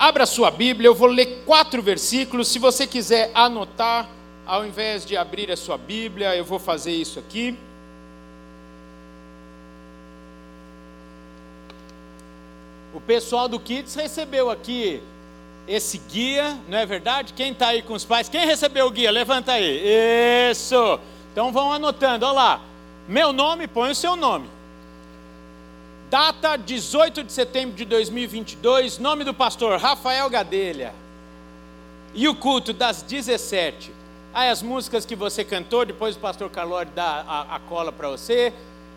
Abra sua Bíblia, eu vou ler quatro versículos. Se você quiser anotar, ao invés de abrir a sua Bíblia, eu vou fazer isso aqui. O pessoal do Kids recebeu aqui esse guia, não é verdade? Quem está aí com os pais? Quem recebeu o guia? Levanta aí. Isso. Então vão anotando. Olha lá. Meu nome, põe o seu nome. Data 18 de setembro de 2022. Nome do pastor Rafael Gadelha. E o culto das 17. Aí as músicas que você cantou, depois o pastor Carlore dá a, a cola para você.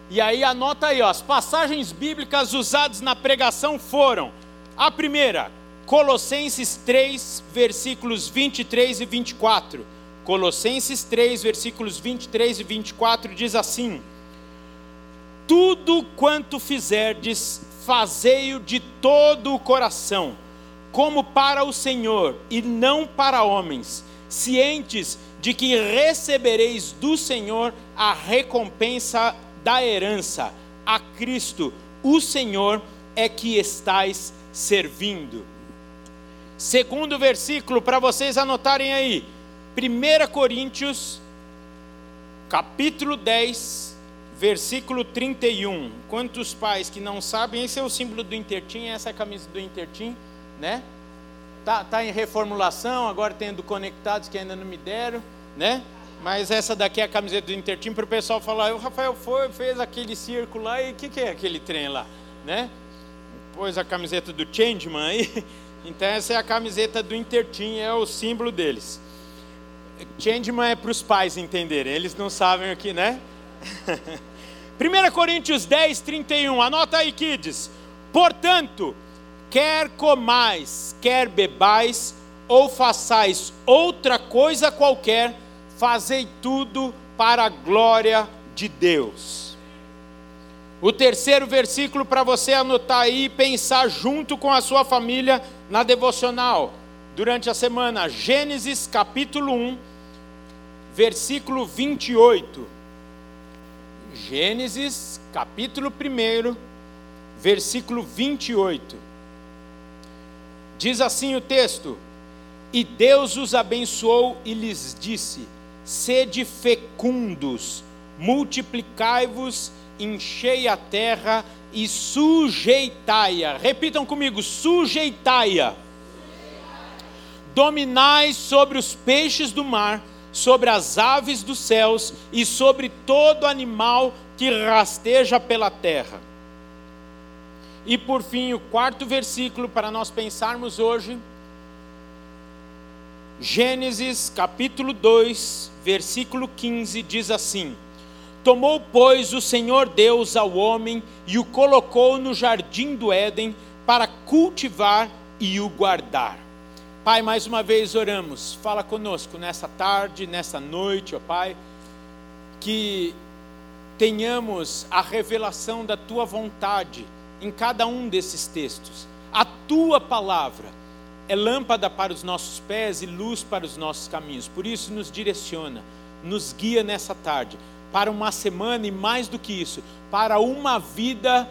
E aí anota aí, ó, as passagens bíblicas usadas na pregação foram: a primeira, Colossenses 3, versículos 23 e 24. Colossenses 3, versículos 23 e 24 diz assim: Tudo quanto fizerdes, fazei-o de todo o coração, como para o Senhor e não para homens, cientes de que recebereis do Senhor a recompensa da herança. A Cristo, o Senhor, é que estais servindo. Segundo versículo, para vocês anotarem aí. 1 Coríntios, capítulo 10, versículo 31. Quantos pais que não sabem, esse é o símbolo do Intertim, essa é a camisa do Intertim, né? Tá, tá em reformulação, agora tendo conectados que ainda não me deram, né? Mas essa daqui é a camiseta do Intertim para o pessoal falar, o Rafael foi, fez aquele círculo lá e o que, que é aquele trem lá, né? Pôs a camiseta do Changeman aí. Então essa é a camiseta do Intertim, é o símbolo deles. Changeman é para os pais entenderem, eles não sabem aqui, né? 1 Coríntios 10, 31, anota aí, kids. Portanto, quer comais, quer bebais, ou façais outra coisa qualquer, fazei tudo para a glória de Deus. O terceiro versículo para você anotar aí e pensar junto com a sua família na devocional durante a semana. Gênesis capítulo 1, versículo 28. Gênesis capítulo 1, versículo 28. Diz assim o texto: E Deus os abençoou e lhes disse: Sede fecundos, multiplicai-vos enchei a terra e sujeitai-a. Repitam comigo: sujeitai-a. Dominai sobre os peixes do mar, sobre as aves dos céus e sobre todo animal que rasteja pela terra. E por fim, o quarto versículo para nós pensarmos hoje. Gênesis capítulo 2, versículo 15 diz assim: Tomou, pois, o Senhor Deus ao homem e o colocou no jardim do Éden para cultivar e o guardar. Pai, mais uma vez oramos, fala conosco nessa tarde, nessa noite, ó Pai, que tenhamos a revelação da tua vontade em cada um desses textos. A tua palavra é lâmpada para os nossos pés e luz para os nossos caminhos. Por isso nos direciona, nos guia nessa tarde para uma semana e mais do que isso, para uma vida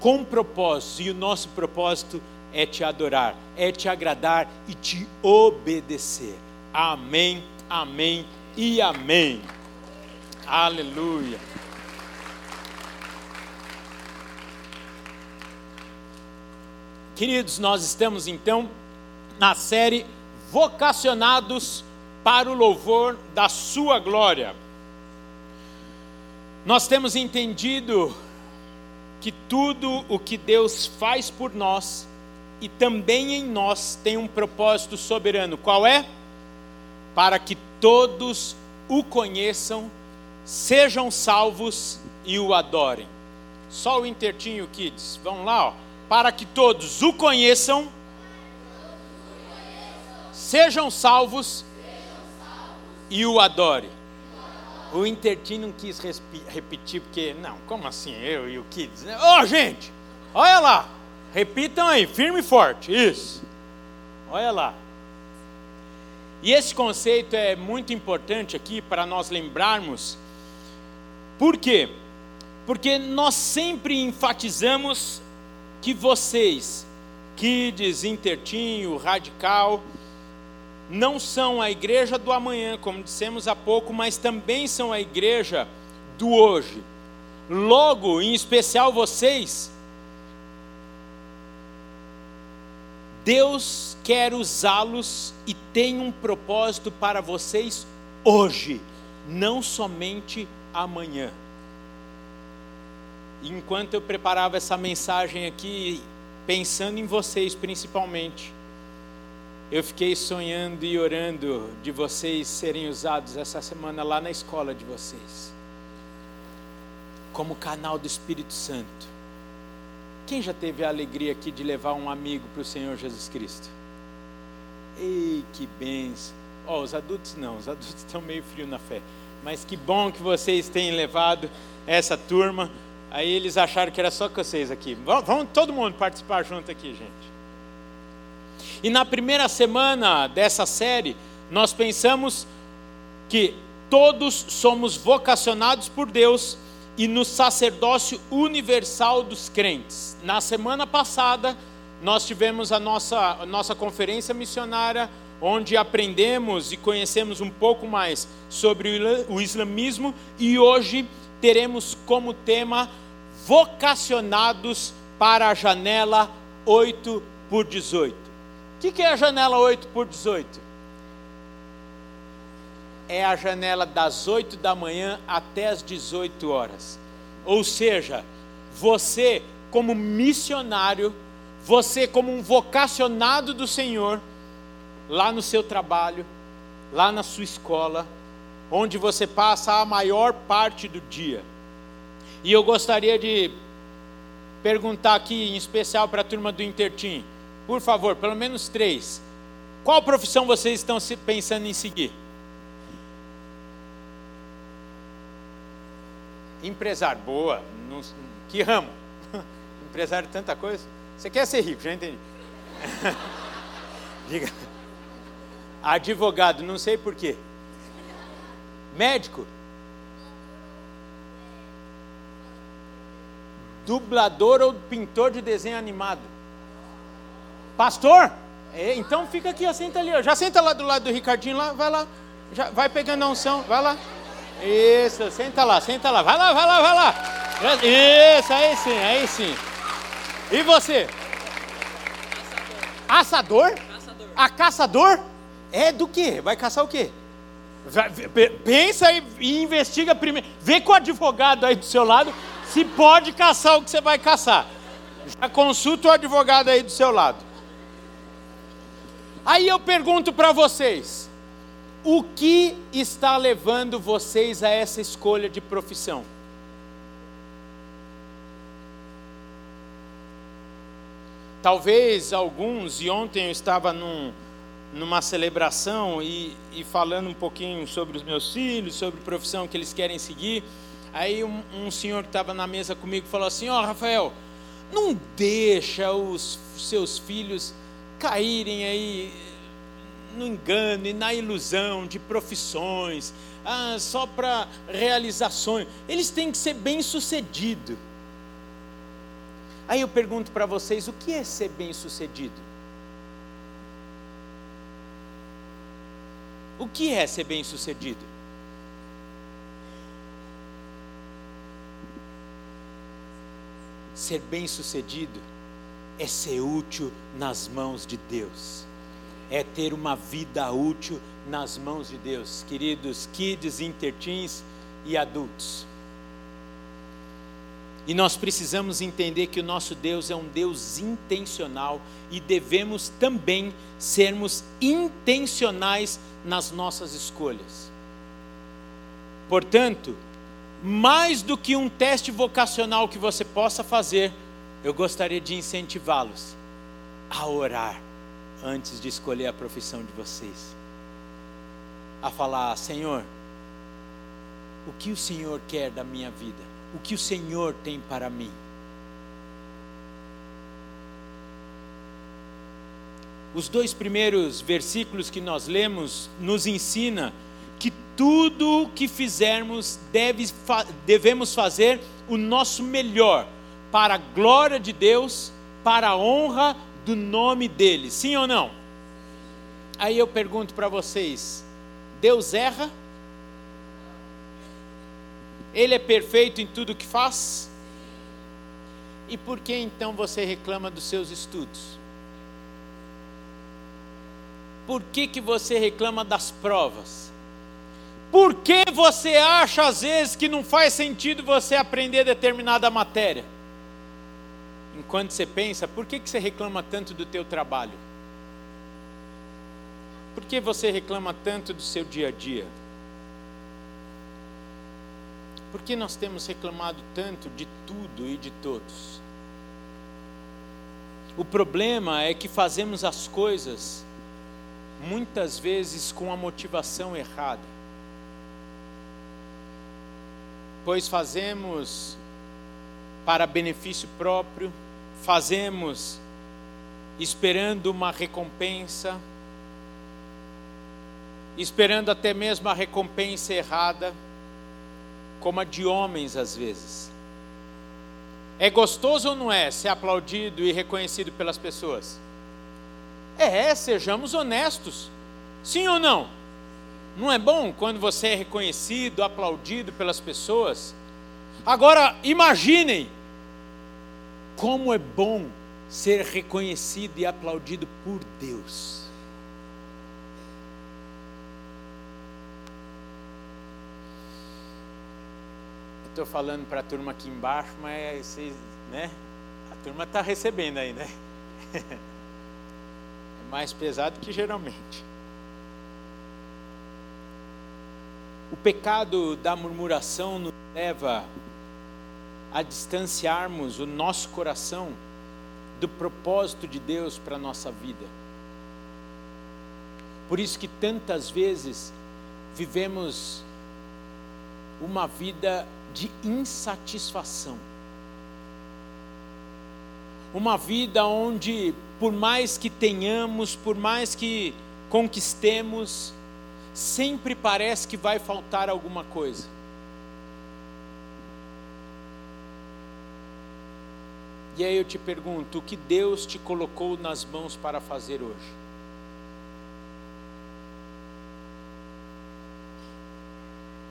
com propósito. E o nosso propósito é te adorar, é te agradar e te obedecer. Amém, amém e amém. Aleluia. Queridos, nós estamos então na série Vocacionados para o louvor da Sua glória. Nós temos entendido que tudo o que Deus faz por nós e também em nós tem um propósito soberano. Qual é? Para que todos o conheçam, sejam salvos e o adorem. Só o Intertinho Kids. Vamos lá, ó. Para que todos o conheçam, sejam salvos e o adorem. O Intertim não quis repetir, porque, não, como assim, eu e o Kids? Ô, oh, gente, olha lá, repitam aí, firme e forte, isso. Olha lá. E esse conceito é muito importante aqui para nós lembrarmos. Por quê? Porque nós sempre enfatizamos que vocês Kids, Intertinho, Radical, não são a igreja do amanhã, como dissemos há pouco, mas também são a igreja do hoje. Logo, em especial vocês, Deus quer usá-los e tem um propósito para vocês hoje, não somente amanhã. Enquanto eu preparava essa mensagem aqui, pensando em vocês principalmente, eu fiquei sonhando e orando de vocês serem usados essa semana lá na escola de vocês, como canal do Espírito Santo. Quem já teve a alegria aqui de levar um amigo para o Senhor Jesus Cristo? Ei, que benção! Oh, os adultos não, os adultos estão meio frios na fé. Mas que bom que vocês têm levado essa turma. Aí eles acharam que era só com vocês aqui. Vamos todo mundo participar junto aqui, gente. E na primeira semana dessa série, nós pensamos que todos somos vocacionados por Deus e no sacerdócio universal dos crentes. Na semana passada, nós tivemos a nossa, a nossa conferência missionária, onde aprendemos e conhecemos um pouco mais sobre o islamismo, e hoje teremos como tema vocacionados para a janela 8 por 18. O que, é a janela 8 por 18? É a janela das 8 da manhã até as 18 horas. Ou seja, você, como missionário, você, como um vocacionado do Senhor, lá no seu trabalho, lá na sua escola, onde você passa a maior parte do dia. E eu gostaria de perguntar aqui, em especial para a turma do Intertim, por favor, pelo menos três. Qual profissão vocês estão pensando em seguir? Empresário, boa. Não, que ramo? Empresário, tanta coisa. Você quer ser rico, já entendi. Diga. Advogado, não sei porquê. Médico? Dublador ou pintor de desenho animado? Pastor? É, então fica aqui, ó, senta ali, ó. já senta lá do lado do Ricardinho lá, vai lá, já vai pegando a unção, vai lá. Isso, senta lá, senta lá, vai lá, vai lá, vai lá. Isso, aí sim, aí sim. E você? Caçador. Caçador? A caçador? É do quê? Vai caçar o quê? Pensa e investiga primeiro. Vê com o advogado aí do seu lado se pode caçar o que você vai caçar. Já consulta o advogado aí do seu lado. Aí eu pergunto para vocês: o que está levando vocês a essa escolha de profissão? Talvez alguns, e ontem eu estava num, numa celebração e, e, falando um pouquinho sobre os meus filhos, sobre a profissão que eles querem seguir. Aí um, um senhor que estava na mesa comigo falou assim: Ó, oh, Rafael, não deixa os seus filhos caírem aí no engano e na ilusão de profissões, ah, só para realizações. Eles têm que ser bem-sucedidos. Aí eu pergunto para vocês: o que é ser bem-sucedido? O que é ser bem-sucedido? Ser bem-sucedido é ser útil nas mãos de Deus é ter uma vida útil nas mãos de Deus, queridos kids, interteens e adultos. E nós precisamos entender que o nosso Deus é um Deus intencional e devemos também sermos intencionais nas nossas escolhas. Portanto, mais do que um teste vocacional que você possa fazer, eu gostaria de incentivá-los a orar antes de escolher a profissão de vocês. A falar: Senhor, o que o Senhor quer da minha vida? O que o Senhor tem para mim? Os dois primeiros versículos que nós lemos nos ensina que tudo o que fizermos deve, devemos fazer o nosso melhor para a glória de Deus, para a honra do nome dele, sim ou não? Aí eu pergunto para vocês: Deus erra? Ele é perfeito em tudo que faz? E por que então você reclama dos seus estudos? Por que, que você reclama das provas? Por que você acha às vezes que não faz sentido você aprender determinada matéria? Enquanto você pensa, por que, que você reclama tanto do teu trabalho? Por que você reclama tanto do seu dia a dia? Por que nós temos reclamado tanto de tudo e de todos? O problema é que fazemos as coisas muitas vezes com a motivação errada. Pois fazemos para benefício próprio, fazemos esperando uma recompensa, esperando até mesmo a recompensa errada, como a de homens às vezes. É gostoso ou não é ser aplaudido e reconhecido pelas pessoas? É, sejamos honestos. Sim ou não? Não é bom quando você é reconhecido, aplaudido pelas pessoas? Agora, imaginem como é bom ser reconhecido e aplaudido por Deus. Estou falando para a turma aqui embaixo, mas vocês, né? A turma está recebendo aí, né? mais pesado que geralmente. O pecado da murmuração nos leva a distanciarmos o nosso coração do propósito de Deus para a nossa vida. Por isso que tantas vezes vivemos uma vida de insatisfação. Uma vida onde por mais que tenhamos, por mais que conquistemos, sempre parece que vai faltar alguma coisa. E aí eu te pergunto: o que Deus te colocou nas mãos para fazer hoje?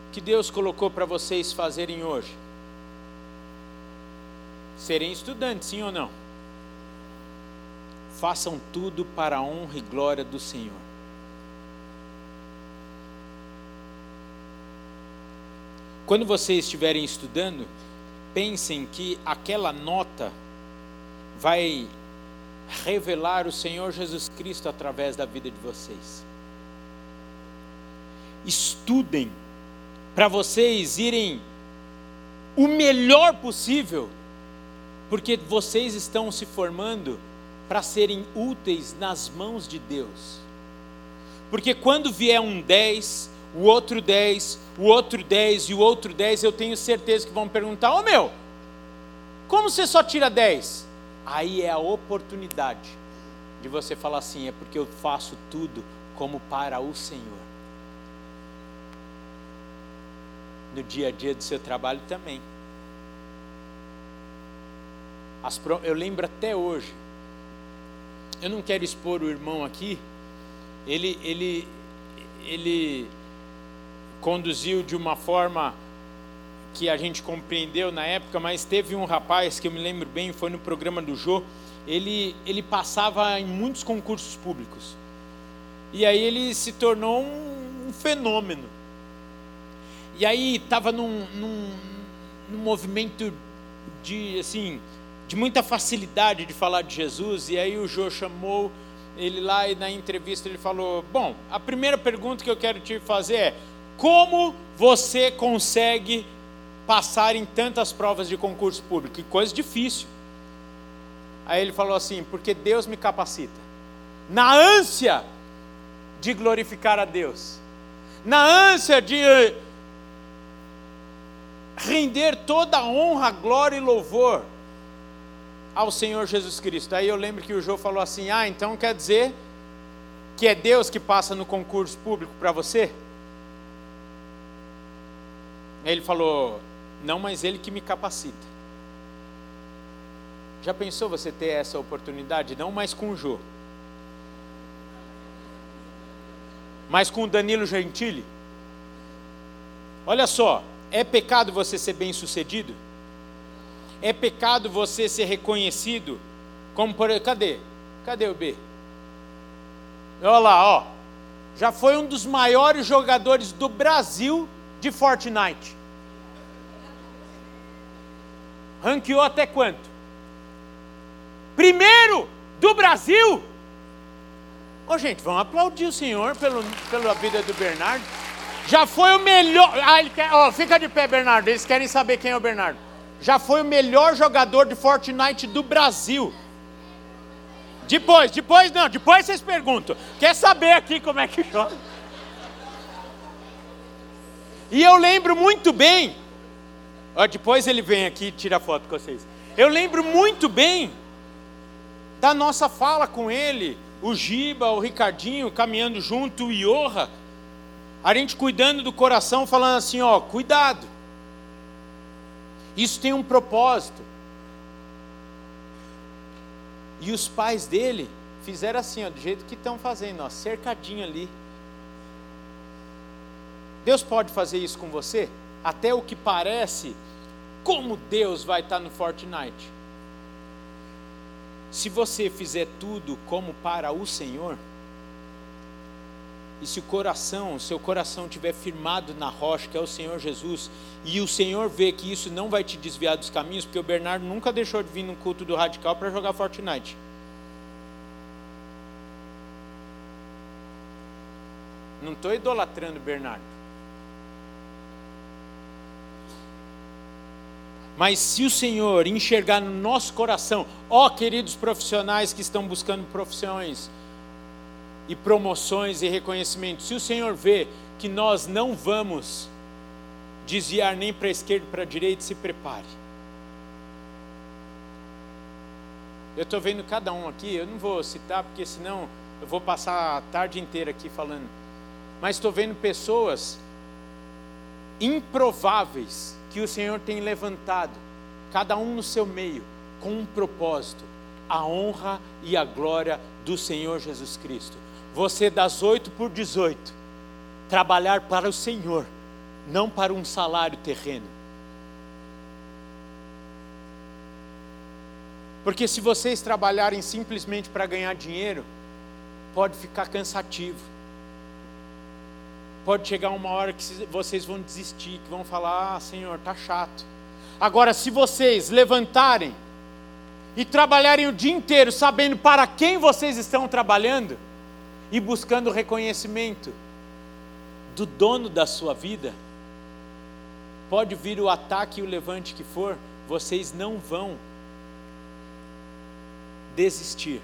O que Deus colocou para vocês fazerem hoje? Serem estudantes, sim ou não? Façam tudo para a honra e glória do Senhor. Quando vocês estiverem estudando, pensem que aquela nota vai revelar o Senhor Jesus Cristo através da vida de vocês. Estudem para vocês irem o melhor possível, porque vocês estão se formando para serem úteis nas mãos de Deus. Porque quando vier um 10, o outro 10, o outro 10 e o outro 10, eu tenho certeza que vão perguntar: Ô oh, meu, como você só tira 10? Aí é a oportunidade de você falar assim: é porque eu faço tudo como para o Senhor. No dia a dia do seu trabalho também. eu lembro até hoje eu não quero expor o irmão aqui, ele, ele, ele conduziu de uma forma que a gente compreendeu na época, mas teve um rapaz que eu me lembro bem, foi no programa do Jô, ele, ele passava em muitos concursos públicos. E aí ele se tornou um, um fenômeno. E aí estava num, num, num movimento de assim de muita facilidade de falar de Jesus, e aí o Jô chamou ele lá e na entrevista ele falou: Bom, a primeira pergunta que eu quero te fazer é: como você consegue passar em tantas provas de concurso público? Que coisa difícil. Aí ele falou assim: Porque Deus me capacita. Na ânsia de glorificar a Deus, na ânsia de render toda a honra, glória e louvor ao Senhor Jesus Cristo. Aí eu lembro que o João falou assim: Ah, então quer dizer que é Deus que passa no concurso público para você? Ele falou: Não, mas Ele que me capacita. Já pensou você ter essa oportunidade? Não mais com o Jô, mas com o Danilo Gentili? Olha só, é pecado você ser bem sucedido? É pecado você ser reconhecido como por cadê? Cadê o B? Olha lá, ó. Já foi um dos maiores jogadores do Brasil de Fortnite. Ranqueou até quanto? Primeiro do Brasil. Ô oh, gente, vamos aplaudir o Senhor pelo, pela vida do Bernardo. Já foi o melhor. Ah, ele quer. Ó, oh, fica de pé, Bernardo. Eles querem saber quem é o Bernardo. Já foi o melhor jogador de Fortnite do Brasil. Depois, depois não, depois vocês perguntam. Quer saber aqui como é que joga? E eu lembro muito bem. Ó, depois ele vem aqui e tira foto com vocês. Eu lembro muito bem da nossa fala com ele, o Giba, o Ricardinho caminhando junto, o Iorra, a gente cuidando do coração, falando assim: ó, cuidado, isso tem um propósito. E os pais dele fizeram assim, ó, do jeito que estão fazendo, ó, cercadinho ali. Deus pode fazer isso com você? Até o que parece, como Deus vai estar no Fortnite? Se você fizer tudo como para o Senhor, e se o coração, seu coração estiver firmado na rocha, que é o Senhor Jesus, e o Senhor vê que isso não vai te desviar dos caminhos, porque o Bernardo nunca deixou de vir no culto do radical para jogar Fortnite. Não estou idolatrando o Bernardo. Mas se o Senhor enxergar no nosso coração, ó queridos profissionais que estão buscando profissões e promoções e reconhecimento, se o Senhor vê que nós não vamos desviar nem para a esquerda para a direita, se prepare. Eu estou vendo cada um aqui, eu não vou citar, porque senão eu vou passar a tarde inteira aqui falando. Mas estou vendo pessoas improváveis que o Senhor tem levantado, cada um no seu meio, com um propósito: a honra e a glória do Senhor Jesus Cristo. Você das 8 por 18, trabalhar para o Senhor, não para um salário terreno. Porque se vocês trabalharem simplesmente para ganhar dinheiro, pode ficar cansativo pode chegar uma hora que vocês vão desistir, que vão falar: Ah, Senhor, tá chato. Agora, se vocês levantarem e trabalharem o dia inteiro sabendo para quem vocês estão trabalhando e buscando reconhecimento do dono da sua vida, pode vir o ataque e o levante que for, vocês não vão desistir,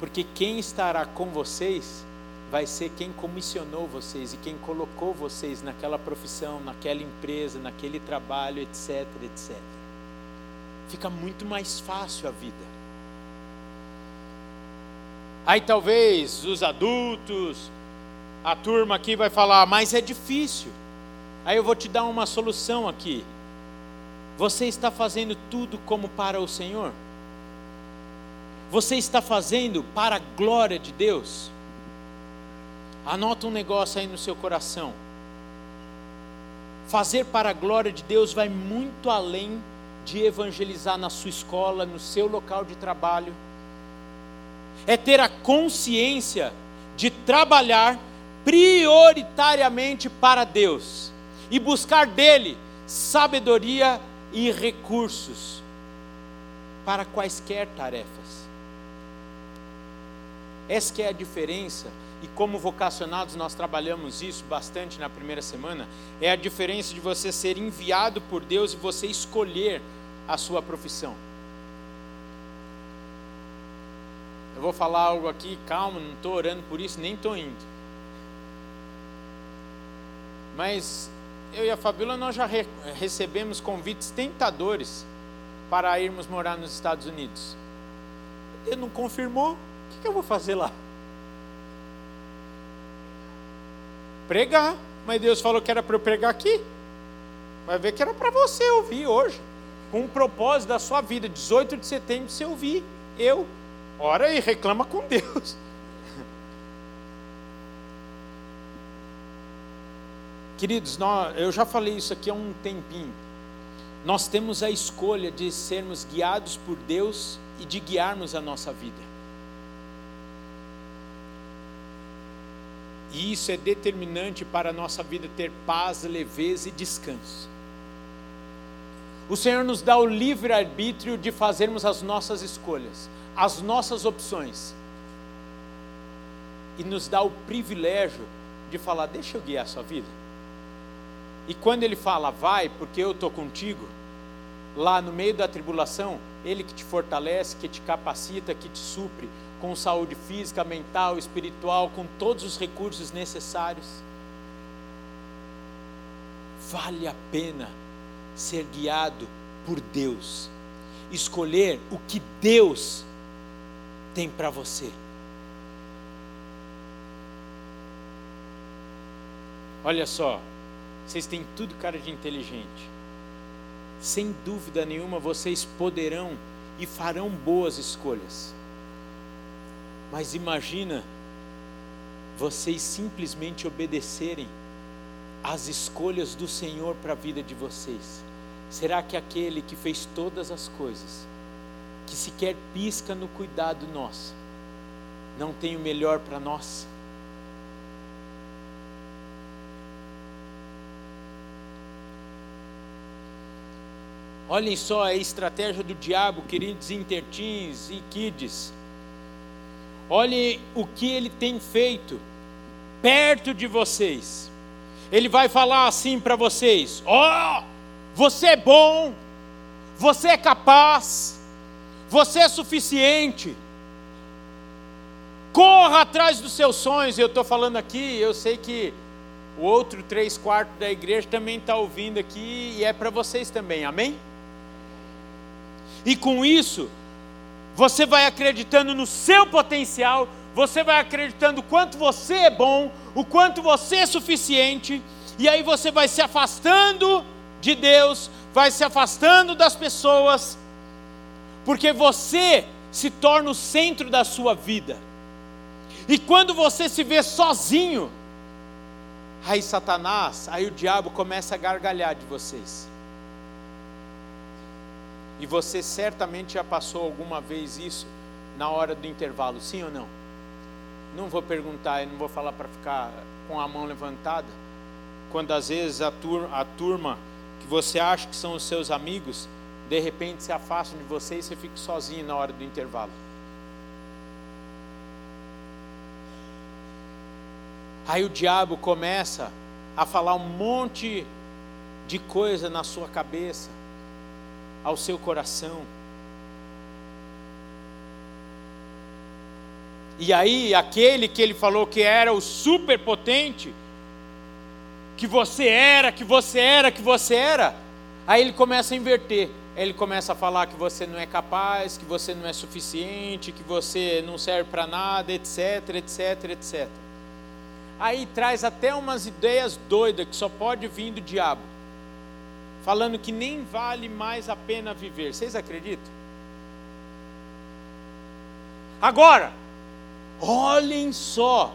porque quem estará com vocês vai ser quem comissionou vocês e quem colocou vocês naquela profissão, naquela empresa, naquele trabalho, etc, etc. Fica muito mais fácil a vida. Aí talvez os adultos, a turma aqui vai falar, mas é difícil. Aí eu vou te dar uma solução aqui. Você está fazendo tudo como para o Senhor? Você está fazendo para a glória de Deus? Anota um negócio aí no seu coração. Fazer para a glória de Deus vai muito além de evangelizar na sua escola, no seu local de trabalho. É ter a consciência de trabalhar prioritariamente para Deus e buscar dele sabedoria e recursos para quaisquer tarefas. Essa é a diferença e como vocacionados nós trabalhamos isso bastante na primeira semana, é a diferença de você ser enviado por Deus e você escolher a sua profissão. Eu vou falar algo aqui, calma, não estou orando por isso, nem estou indo. Mas eu e a Fabíola nós já re recebemos convites tentadores para irmos morar nos Estados Unidos. Ele não confirmou, o que, que eu vou fazer lá? Pregar. Mas Deus falou que era para eu pregar aqui. Vai ver que era para você ouvir hoje. com um propósito da sua vida, 18 de setembro, você ouvir eu, ora e reclama com Deus. Queridos, nós, eu já falei isso aqui há um tempinho. Nós temos a escolha de sermos guiados por Deus e de guiarmos a nossa vida. E isso é determinante para a nossa vida ter paz, leveza e descanso. O Senhor nos dá o livre-arbítrio de fazermos as nossas escolhas, as nossas opções. E nos dá o privilégio de falar: deixa eu guiar a sua vida. E quando ele fala, vai, porque eu estou contigo, lá no meio da tribulação, ele que te fortalece, que te capacita, que te supre com saúde física, mental, espiritual, com todos os recursos necessários. Vale a pena ser guiado por Deus, escolher o que Deus tem para você. Olha só, vocês têm tudo cara de inteligente. Sem dúvida nenhuma, vocês poderão e farão boas escolhas. Mas imagina vocês simplesmente obedecerem às escolhas do Senhor para a vida de vocês. Será que aquele que fez todas as coisas, que sequer pisca no cuidado nosso, não tem o melhor para nós? Olhem só a estratégia do diabo, queridos intertins e kids. Olhem o que ele tem feito perto de vocês. Ele vai falar assim para vocês: Ó, oh, você é bom, você é capaz, você é suficiente. Corra atrás dos seus sonhos. Eu estou falando aqui, eu sei que o outro três quartos da igreja também está ouvindo aqui e é para vocês também, amém? E com isso, você vai acreditando no seu potencial, você vai acreditando o quanto você é bom, o quanto você é suficiente, e aí você vai se afastando de Deus, vai se afastando das pessoas, porque você se torna o centro da sua vida. E quando você se vê sozinho, aí Satanás, aí o diabo começa a gargalhar de vocês. E você certamente já passou alguma vez isso na hora do intervalo, sim ou não? Não vou perguntar, eu não vou falar para ficar com a mão levantada. Quando às vezes a turma, a turma que você acha que são os seus amigos, de repente se afastam de você e você fica sozinho na hora do intervalo. Aí o diabo começa a falar um monte de coisa na sua cabeça ao seu coração. E aí, aquele que ele falou que era o superpotente, que você era, que você era, que você era, aí ele começa a inverter. Ele começa a falar que você não é capaz, que você não é suficiente, que você não serve para nada, etc, etc, etc. Aí traz até umas ideias doidas que só pode vir do diabo falando que nem vale mais a pena viver. Vocês acreditam? Agora, olhem só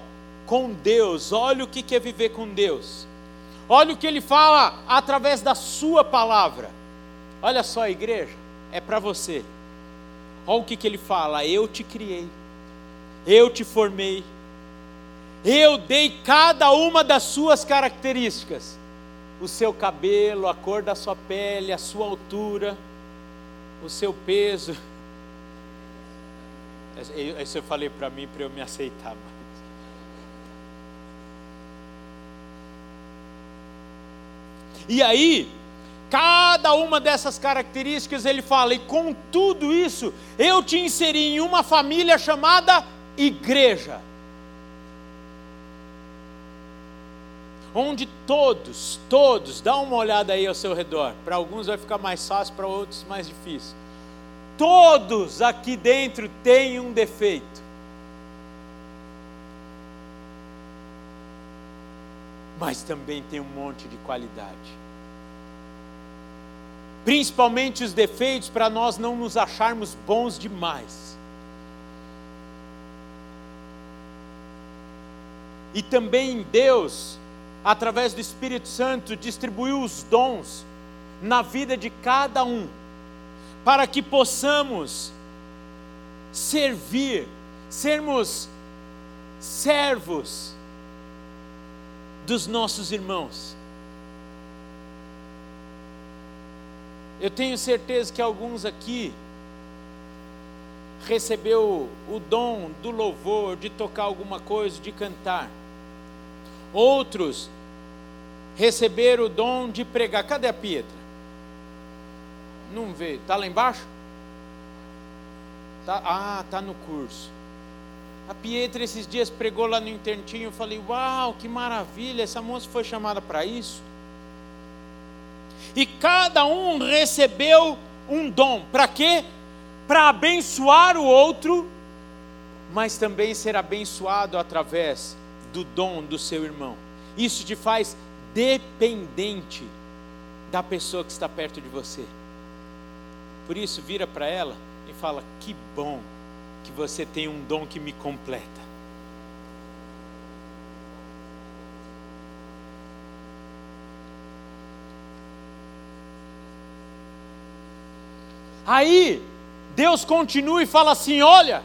com Deus, olha o que é viver com Deus. Olha o que ele fala através da sua palavra. Olha só, igreja, é para você. Olha o que, que ele fala: Eu te criei, eu te formei, eu dei cada uma das suas características o seu cabelo, a cor da sua pele, a sua altura, o seu peso. Isso eu falei para mim para eu me aceitar mais. E aí, cada uma dessas características ele fala, e com tudo isso, eu te inseri em uma família chamada igreja. onde todos, todos, dá uma olhada aí ao seu redor. Para alguns vai ficar mais fácil, para outros mais difícil. Todos aqui dentro têm um defeito. Mas também tem um monte de qualidade. Principalmente os defeitos, para nós não nos acharmos bons demais. E também Deus, através do Espírito Santo, distribuiu os dons na vida de cada um, para que possamos servir, sermos servos dos nossos irmãos. Eu tenho certeza que alguns aqui recebeu o dom do louvor, de tocar alguma coisa, de cantar. Outros receberam o dom de pregar. Cadê a Pietra? Não vê. Está lá embaixo? Tá, ah, tá no curso. A Pietra esses dias pregou lá no internatinho. Eu falei, uau, que maravilha, essa moça foi chamada para isso. E cada um recebeu um dom. Para quê? Para abençoar o outro, mas também ser abençoado através do dom do seu irmão. Isso te faz dependente da pessoa que está perto de você. Por isso, vira para ela e fala: Que bom que você tem um dom que me completa. Aí, Deus continua e fala assim: Olha,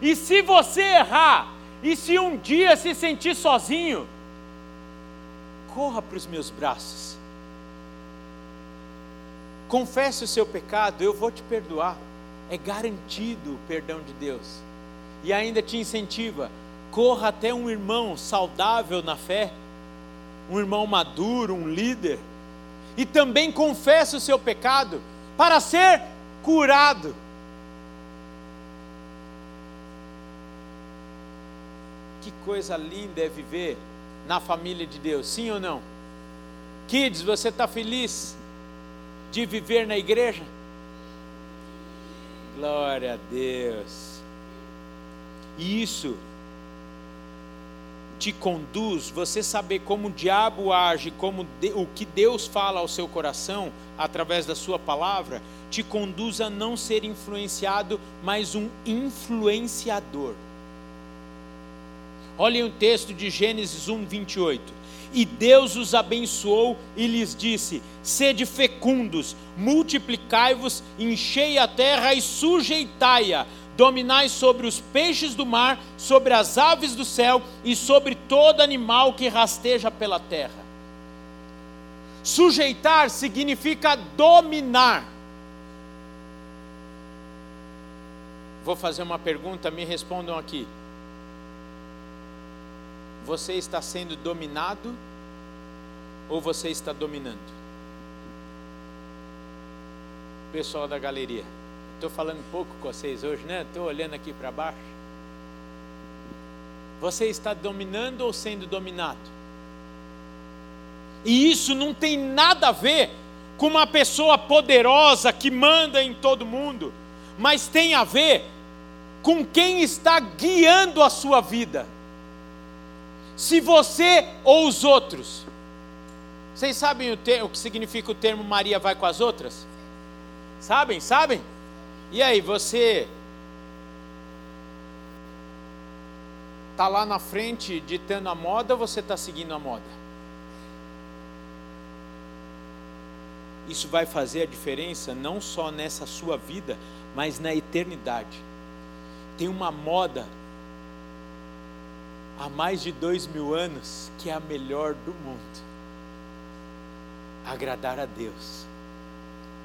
e se você errar, e se um dia se sentir sozinho, corra para os meus braços, confesse o seu pecado, eu vou te perdoar. É garantido o perdão de Deus. E ainda te incentiva, corra até um irmão saudável na fé, um irmão maduro, um líder, e também confesse o seu pecado para ser curado. Que coisa linda é viver na família de Deus, sim ou não? Kids, você está feliz de viver na igreja? Glória a Deus. E isso te conduz, você saber como o diabo age, como de, o que Deus fala ao seu coração através da sua palavra, te conduz a não ser influenciado, mas um influenciador. Olhem o texto de Gênesis 1, 28. E Deus os abençoou e lhes disse: Sede fecundos, multiplicai-vos, enchei a terra e sujeitai-a. Dominai sobre os peixes do mar, sobre as aves do céu e sobre todo animal que rasteja pela terra. Sujeitar significa dominar. Vou fazer uma pergunta, me respondam aqui. Você está sendo dominado ou você está dominando? Pessoal da galeria, estou falando pouco com vocês hoje, né? Estou olhando aqui para baixo. Você está dominando ou sendo dominado? E isso não tem nada a ver com uma pessoa poderosa que manda em todo mundo, mas tem a ver com quem está guiando a sua vida. Se você ou os outros vocês sabem o, o que significa o termo Maria vai com as outras? Sabem? Sabem? E aí, você está lá na frente ditando a moda ou você está seguindo a moda? Isso vai fazer a diferença não só nessa sua vida, mas na eternidade. Tem uma moda há mais de dois mil anos que é a melhor do mundo agradar a Deus,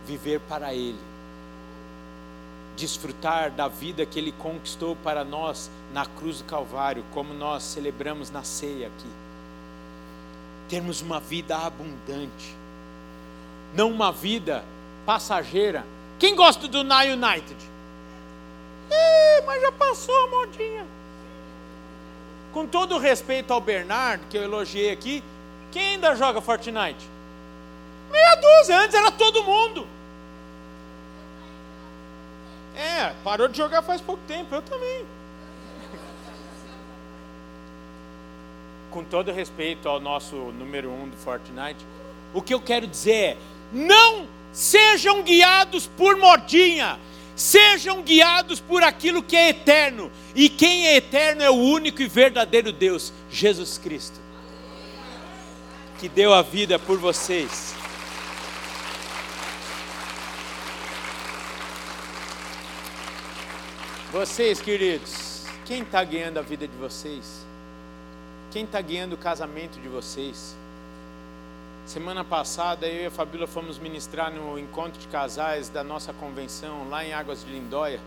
viver para Ele, desfrutar da vida que Ele conquistou para nós na cruz do Calvário, como nós celebramos na ceia aqui. Termos uma vida abundante, não uma vida passageira. Quem gosta do Na United? Mas já passou a modinha. Com todo respeito ao Bernardo, que eu elogiei aqui, quem ainda joga Fortnite? Meia dúzia, antes era todo mundo. É, parou de jogar faz pouco tempo, eu também. Com todo respeito ao nosso número um do Fortnite, o que eu quero dizer é: não Sejam guiados por modinha, sejam guiados por aquilo que é eterno. E quem é eterno é o único e verdadeiro Deus, Jesus Cristo, que deu a vida por vocês. Vocês, queridos, quem está ganhando a vida de vocês? Quem está guiando o casamento de vocês? Semana passada eu e a Fabíola fomos ministrar no encontro de casais da nossa convenção lá em Águas de Lindóia.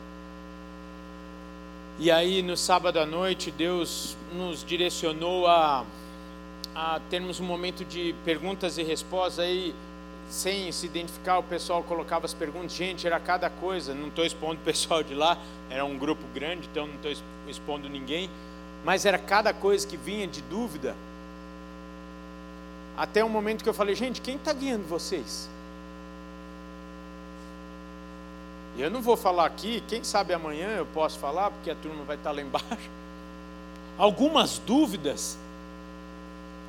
E aí no sábado à noite Deus nos direcionou a, a termos um momento de perguntas e respostas aí sem se identificar, o pessoal colocava as perguntas. Gente, era cada coisa. Não estou expondo o pessoal de lá, era um grupo grande, então não estou expondo ninguém. Mas era cada coisa que vinha de dúvida. Até o momento que eu falei, gente, quem está guiando vocês? E eu não vou falar aqui, quem sabe amanhã eu posso falar, porque a turma vai estar lá embaixo. Algumas dúvidas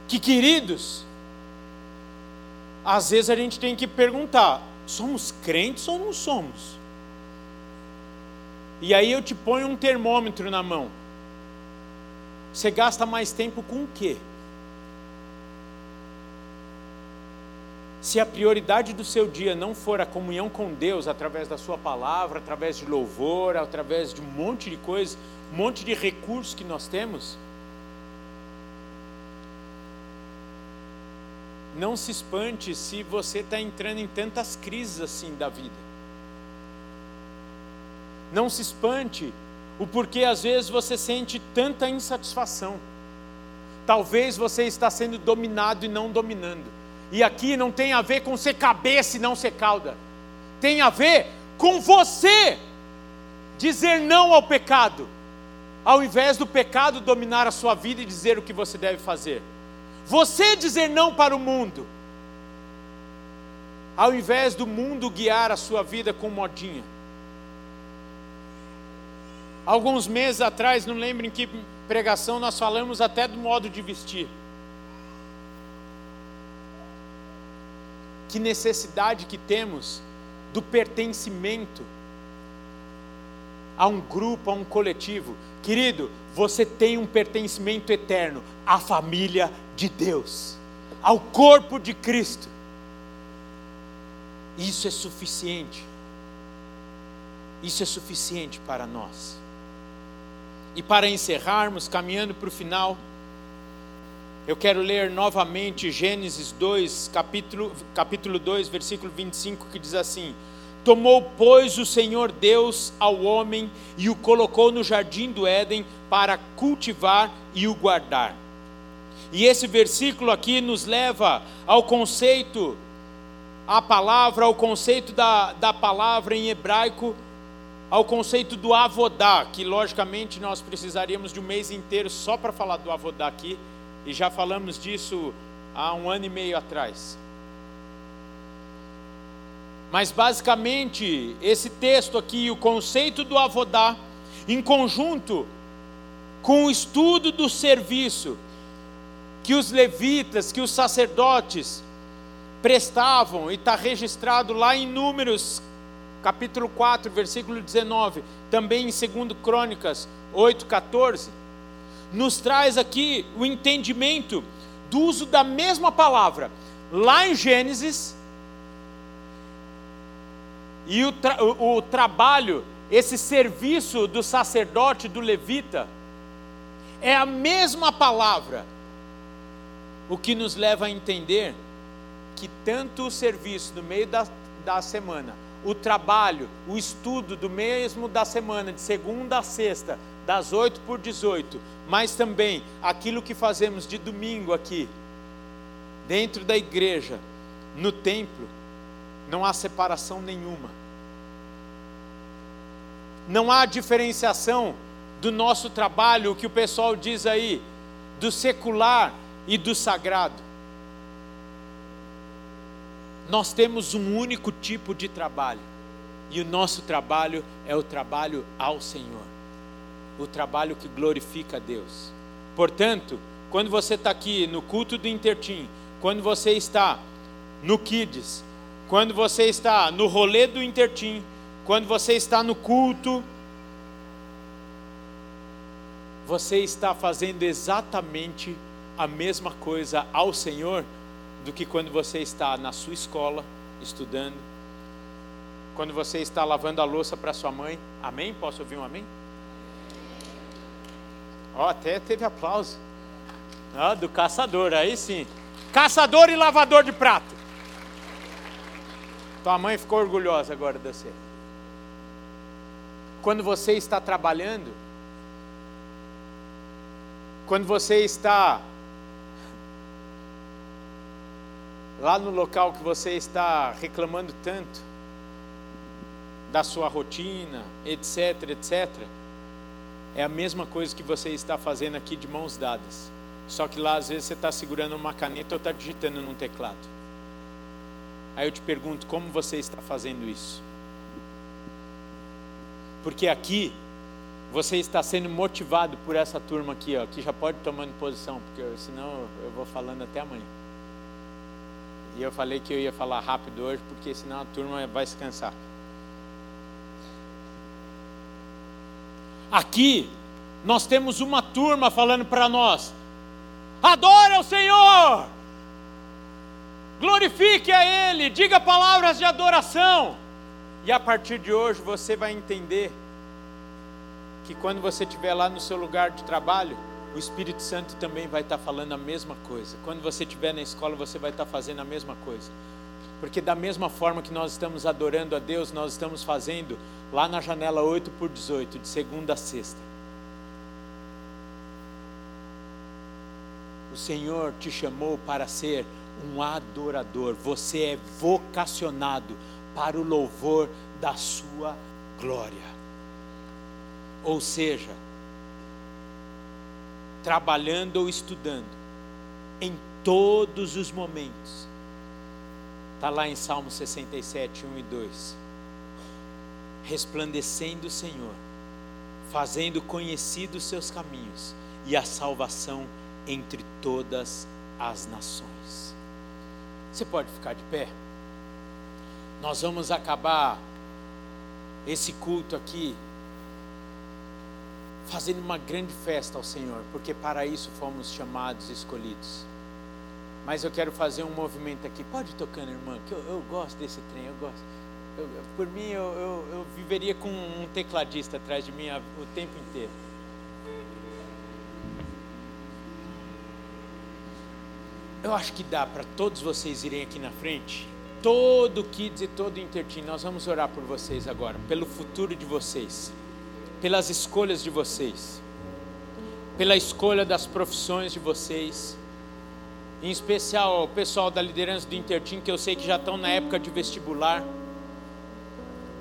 que, queridos, às vezes a gente tem que perguntar: somos crentes ou não somos? E aí eu te ponho um termômetro na mão. Você gasta mais tempo com o quê? Se a prioridade do seu dia não for a comunhão com Deus através da sua palavra, através de louvor, através de um monte de coisas, um monte de recursos que nós temos, não se espante se você está entrando em tantas crises assim da vida. Não se espante o porquê às vezes você sente tanta insatisfação. Talvez você está sendo dominado e não dominando. E aqui não tem a ver com ser cabeça e não ser cauda. Tem a ver com você dizer não ao pecado, ao invés do pecado dominar a sua vida e dizer o que você deve fazer. Você dizer não para o mundo, ao invés do mundo guiar a sua vida com modinha. Alguns meses atrás, não lembro em que pregação, nós falamos até do modo de vestir. Que necessidade que temos do pertencimento a um grupo, a um coletivo. Querido, você tem um pertencimento eterno à família de Deus, ao corpo de Cristo. Isso é suficiente. Isso é suficiente para nós. E para encerrarmos, caminhando para o final, eu quero ler novamente Gênesis 2, capítulo, capítulo 2, versículo 25, que diz assim: Tomou, pois, o Senhor Deus ao homem e o colocou no jardim do Éden para cultivar e o guardar. E esse versículo aqui nos leva ao conceito, a palavra, ao conceito da, da palavra em hebraico, ao conceito do avodá, que logicamente nós precisaríamos de um mês inteiro só para falar do avodá aqui, e já falamos disso há um ano e meio atrás. Mas basicamente, esse texto aqui, o conceito do avodá, em conjunto com o estudo do serviço, que os levitas, que os sacerdotes prestavam, e está registrado lá em Números, capítulo 4, versículo 19, também em 2 Crônicas 8, 14, nos traz aqui o entendimento do uso da mesma palavra, lá em Gênesis, e o, tra o, o trabalho, esse serviço do sacerdote, do levita, é a mesma palavra. O que nos leva a entender que tanto o serviço no meio da, da semana, o trabalho, o estudo do mesmo da semana, de segunda a sexta, das 8 por 18, mas também aquilo que fazemos de domingo aqui, dentro da igreja, no templo, não há separação nenhuma. Não há diferenciação do nosso trabalho, o que o pessoal diz aí, do secular e do sagrado. Nós temos um único tipo de trabalho, e o nosso trabalho é o trabalho ao Senhor, o trabalho que glorifica a Deus. Portanto, quando você está aqui no culto do Intertim, quando você está no Kids, quando você está no rolê do Intertim, quando você está no culto, você está fazendo exatamente a mesma coisa ao Senhor do que quando você está na sua escola estudando, quando você está lavando a louça para sua mãe. Amém? Posso ouvir um amém? Ó, até teve aplauso. Ah, do caçador, aí sim. Caçador e lavador de prato. Tua mãe ficou orgulhosa agora de você. Quando você está trabalhando, quando você está lá no local que você está reclamando tanto da sua rotina, etc, etc, é a mesma coisa que você está fazendo aqui de mãos dadas. Só que lá às vezes você está segurando uma caneta ou está digitando num teclado. Aí eu te pergunto, como você está fazendo isso? Porque aqui você está sendo motivado por essa turma aqui, ó, que já pode tomando posição, porque senão eu vou falando até amanhã. E eu falei que eu ia falar rápido hoje, porque senão a turma vai se cansar. Aqui nós temos uma turma falando para nós: adore ao Senhor, glorifique a Ele, diga palavras de adoração. E a partir de hoje você vai entender que quando você estiver lá no seu lugar de trabalho, o Espírito Santo também vai estar falando a mesma coisa. Quando você estiver na escola, você vai estar fazendo a mesma coisa. Porque da mesma forma que nós estamos adorando a Deus, nós estamos fazendo lá na janela 8 por 18, de segunda a sexta. O Senhor te chamou para ser um adorador. Você é vocacionado para o louvor da sua glória. Ou seja, trabalhando ou estudando, em todos os momentos. Está lá em Salmo 67, 1 e 2. Resplandecendo o Senhor, fazendo conhecidos seus caminhos e a salvação entre todas as nações. Você pode ficar de pé? Nós vamos acabar esse culto aqui fazendo uma grande festa ao Senhor, porque para isso fomos chamados e escolhidos. Mas eu quero fazer um movimento aqui. Pode ir tocando, irmã, que eu, eu gosto desse trem, eu gosto. Eu, por mim, eu, eu, eu, viveria com um tecladista atrás de mim o tempo inteiro. Eu acho que dá para todos vocês irem aqui na frente. Todo Kids e todo Intertim, nós vamos orar por vocês agora, pelo futuro de vocês pelas escolhas de vocês, pela escolha das profissões de vocês, em especial o pessoal da liderança do Intertim, que eu sei que já estão na época de vestibular.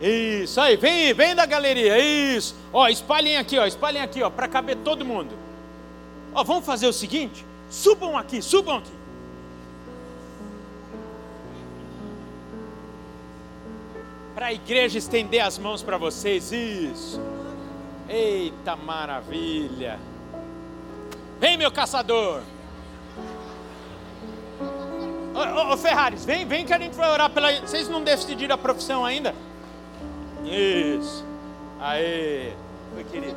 Isso aí, vem, vem da galeria, isso. Ó, espalhem aqui, ó, espalhem aqui, ó, para caber todo mundo. Ó, vamos fazer o seguinte: subam aqui, subam aqui. Para a igreja estender as mãos para vocês, isso. Eita maravilha! Vem, meu caçador! Ô, ô, ô, Ferraris, vem, vem que a gente vai orar pela. Vocês não decidiram a profissão ainda? Isso. Aê. Oi, querido.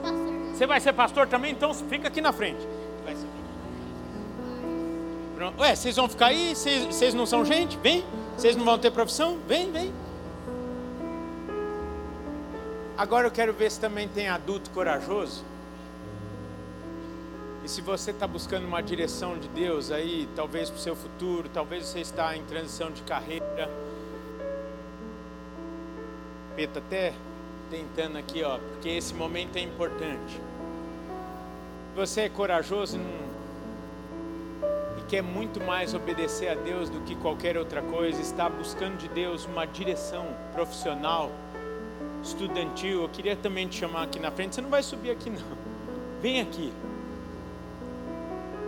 Você vai ser pastor também? Então fica aqui na frente. Vai ser. Ué, vocês vão ficar aí? Vocês não são gente? Vem. Vocês não vão ter profissão? Vem, vem. Agora eu quero ver se também tem adulto corajoso. E se você está buscando uma direção de Deus aí, talvez para o seu futuro, talvez você está em transição de carreira. Peta até tentando aqui, ó, porque esse momento é importante. Você é corajoso e quer muito mais obedecer a Deus do que qualquer outra coisa, está buscando de Deus uma direção profissional estudantil, eu queria também te chamar aqui na frente. Você não vai subir aqui, não. Vem aqui.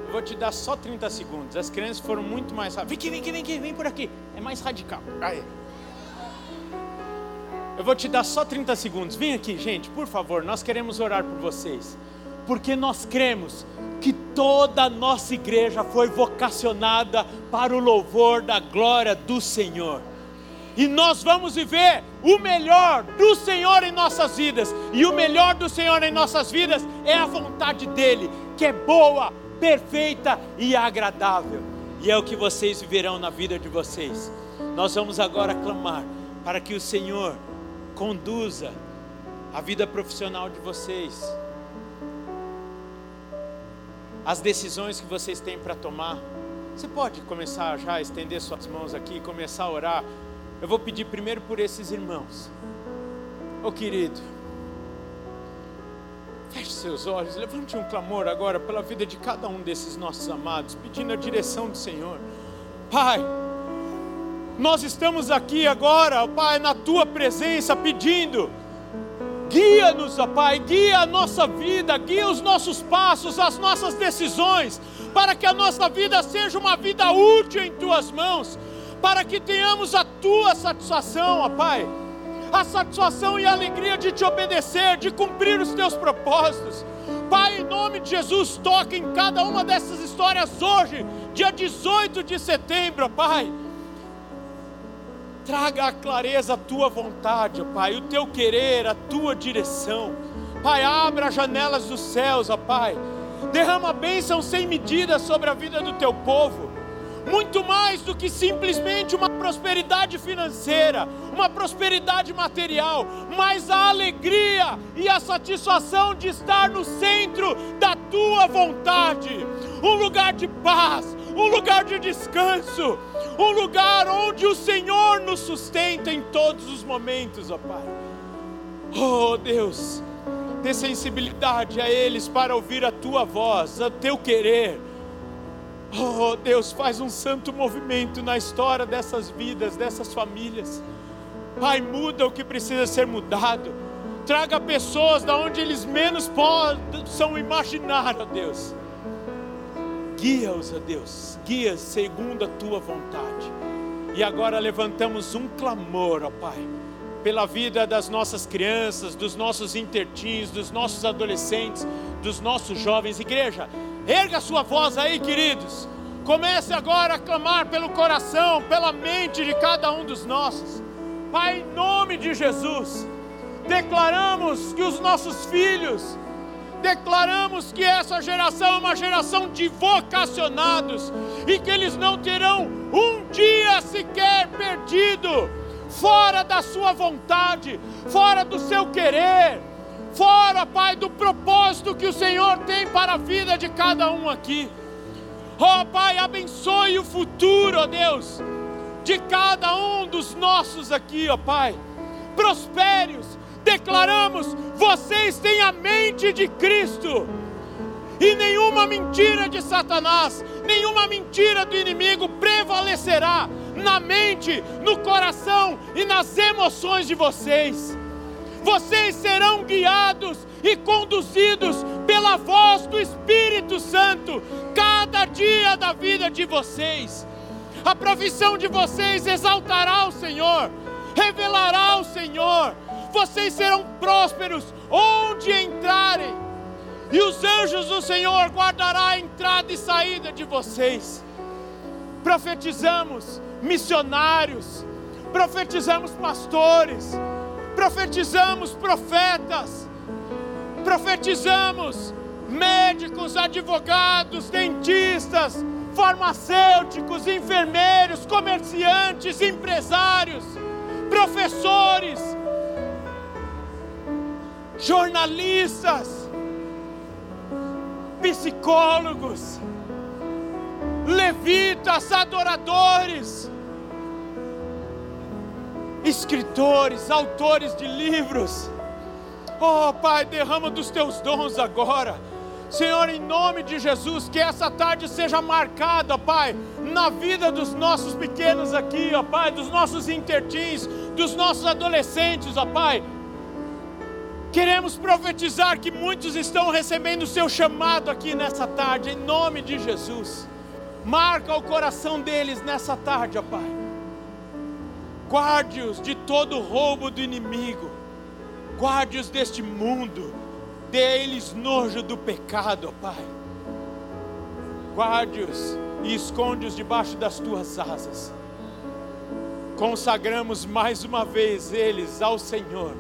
Eu vou te dar só 30 segundos. As crianças foram muito mais rápidas. Vem aqui, vem aqui, vem aqui, vem por aqui. É mais radical. Aí. Eu vou te dar só 30 segundos. Vem aqui, gente, por favor. Nós queremos orar por vocês. Porque nós cremos que toda a nossa igreja foi vocacionada para o louvor da glória do Senhor. E nós vamos viver o melhor do Senhor em nossas vidas. E o melhor do Senhor em nossas vidas é a vontade dEle, que é boa, perfeita e agradável. E é o que vocês viverão na vida de vocês. Nós vamos agora clamar para que o Senhor conduza a vida profissional de vocês, as decisões que vocês têm para tomar. Você pode começar já a estender suas mãos aqui e começar a orar. Eu vou pedir primeiro por esses irmãos. Ô oh, querido, feche seus olhos, levante um clamor agora pela vida de cada um desses nossos amados, pedindo a direção do Senhor. Pai, nós estamos aqui agora, Pai, na tua presença, pedindo Guia-nos, Pai, guia a nossa vida, guia os nossos passos, as nossas decisões, para que a nossa vida seja uma vida útil em tuas mãos, para que tenhamos a tua satisfação, Pai, a satisfação e a alegria de te obedecer, de cumprir os teus propósitos. Pai, em nome de Jesus, toque em cada uma dessas histórias hoje, dia 18 de setembro, Pai Traga a clareza a tua vontade, Pai, o teu querer, a tua direção. Pai, abra as janelas dos céus, ó Pai. Derrama bênção sem medida sobre a vida do teu povo. Muito mais do que simplesmente uma prosperidade financeira, uma prosperidade material, mas a alegria e a satisfação de estar no centro da tua vontade. Um lugar de paz, um lugar de descanso, um lugar onde o Senhor nos sustenta em todos os momentos, ó Pai. Oh Deus, dê sensibilidade a eles para ouvir a tua voz, o teu querer. Oh Deus, faz um santo movimento na história dessas vidas, dessas famílias. Pai, muda o que precisa ser mudado. Traga pessoas da onde eles menos possam imaginar, ó Deus Guia-os, ó Deus, guia segundo a tua vontade. E agora levantamos um clamor, ó Pai, pela vida das nossas crianças, dos nossos intertins, dos nossos adolescentes, dos nossos jovens. Igreja, erga sua voz aí, queridos. Comece agora a clamar pelo coração, pela mente de cada um dos nossos. Pai, em nome de Jesus, declaramos que os nossos filhos, declaramos que essa geração é uma geração de vocacionados e que eles não terão um dia sequer perdido fora da sua vontade, fora do seu querer, fora, Pai, do propósito que o Senhor tem para a vida de cada um aqui. Oh, Pai, abençoe o futuro, ó Deus, de cada um dos nossos aqui, ó oh, Pai. Prospere-os, declaramos: vocês têm a mente de Cristo, e nenhuma mentira de Satanás, nenhuma mentira do inimigo prevalecerá na mente, no coração e nas emoções de vocês. Vocês serão guiados e conduzidos pela voz do Espírito Santo, cada dia da vida de vocês. A profissão de vocês exaltará o Senhor, revelará o Senhor, vocês serão prósperos onde entrarem, e os anjos do Senhor guardará a entrada e saída de vocês. Profetizamos missionários, profetizamos pastores, profetizamos profetas, profetizamos médicos, advogados, dentistas, farmacêuticos, enfermeiros, comerciantes, empresários, professores, jornalistas, psicólogos, levitas, adoradores, escritores, autores de livros. Oh, Pai, derrama dos teus dons agora. Senhor, em nome de Jesus, que essa tarde seja marcada, Pai, na vida dos nossos pequenos aqui, ó Pai, dos nossos intertins, dos nossos adolescentes, ó Pai Queremos profetizar que muitos estão recebendo o seu chamado aqui nessa tarde, em nome de Jesus. Marca o coração deles nessa tarde, ó Pai. Guarde-os de todo roubo do inimigo. Guarde-os deste mundo. Dê-lhes nojo do pecado, Pai. Guarde-os e esconde-os debaixo das tuas asas. consagramos mais uma vez eles ao Senhor,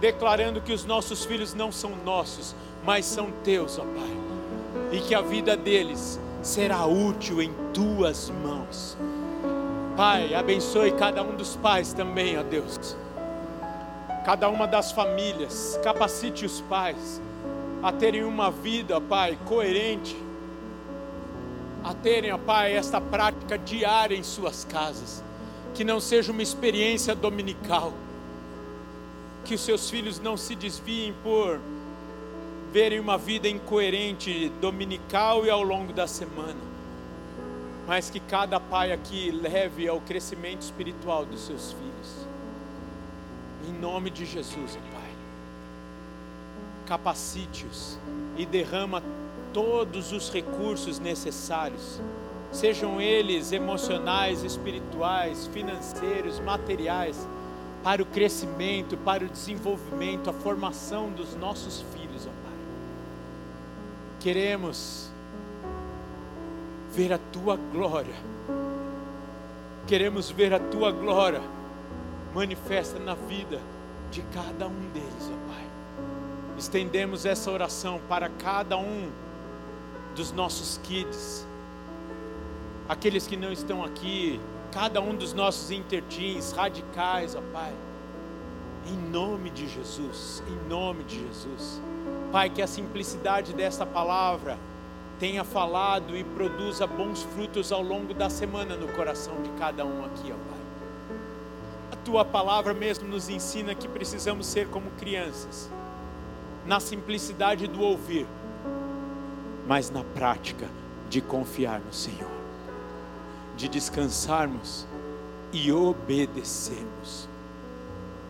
declarando que os nossos filhos não são nossos, mas são teus, ó Pai, e que a vida deles será útil em tuas mãos. Pai, abençoe cada um dos pais também, ó Deus. Cada uma das famílias, capacite os pais a terem uma vida, Pai, coerente, a terem, ó Pai, esta prática diária em suas casas, que não seja uma experiência dominical, que os seus filhos não se desviem por verem uma vida incoerente dominical e ao longo da semana mas que cada pai aqui leve ao crescimento espiritual dos seus filhos. Em nome de Jesus, Pai. Capacite-os e derrama todos os recursos necessários, sejam eles emocionais, espirituais, financeiros, materiais, para o crescimento, para o desenvolvimento, a formação dos nossos filhos, ó Pai. Queremos ver a tua glória. Queremos ver a tua glória manifesta na vida de cada um deles, ó Pai. Estendemos essa oração para cada um dos nossos kids, aqueles que não estão aqui, cada um dos nossos interteens, radicais, ó Pai. Em nome de Jesus, em nome de Jesus. Pai, que a simplicidade desta palavra tenha falado e produza bons frutos ao longo da semana no coração de cada um aqui, ó Pai. A tua palavra mesmo nos ensina que precisamos ser como crianças, na simplicidade do ouvir, mas na prática de confiar no Senhor, de descansarmos e obedecermos.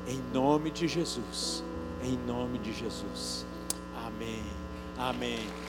Em nome de Jesus, em nome de Jesus. Amém. Amém.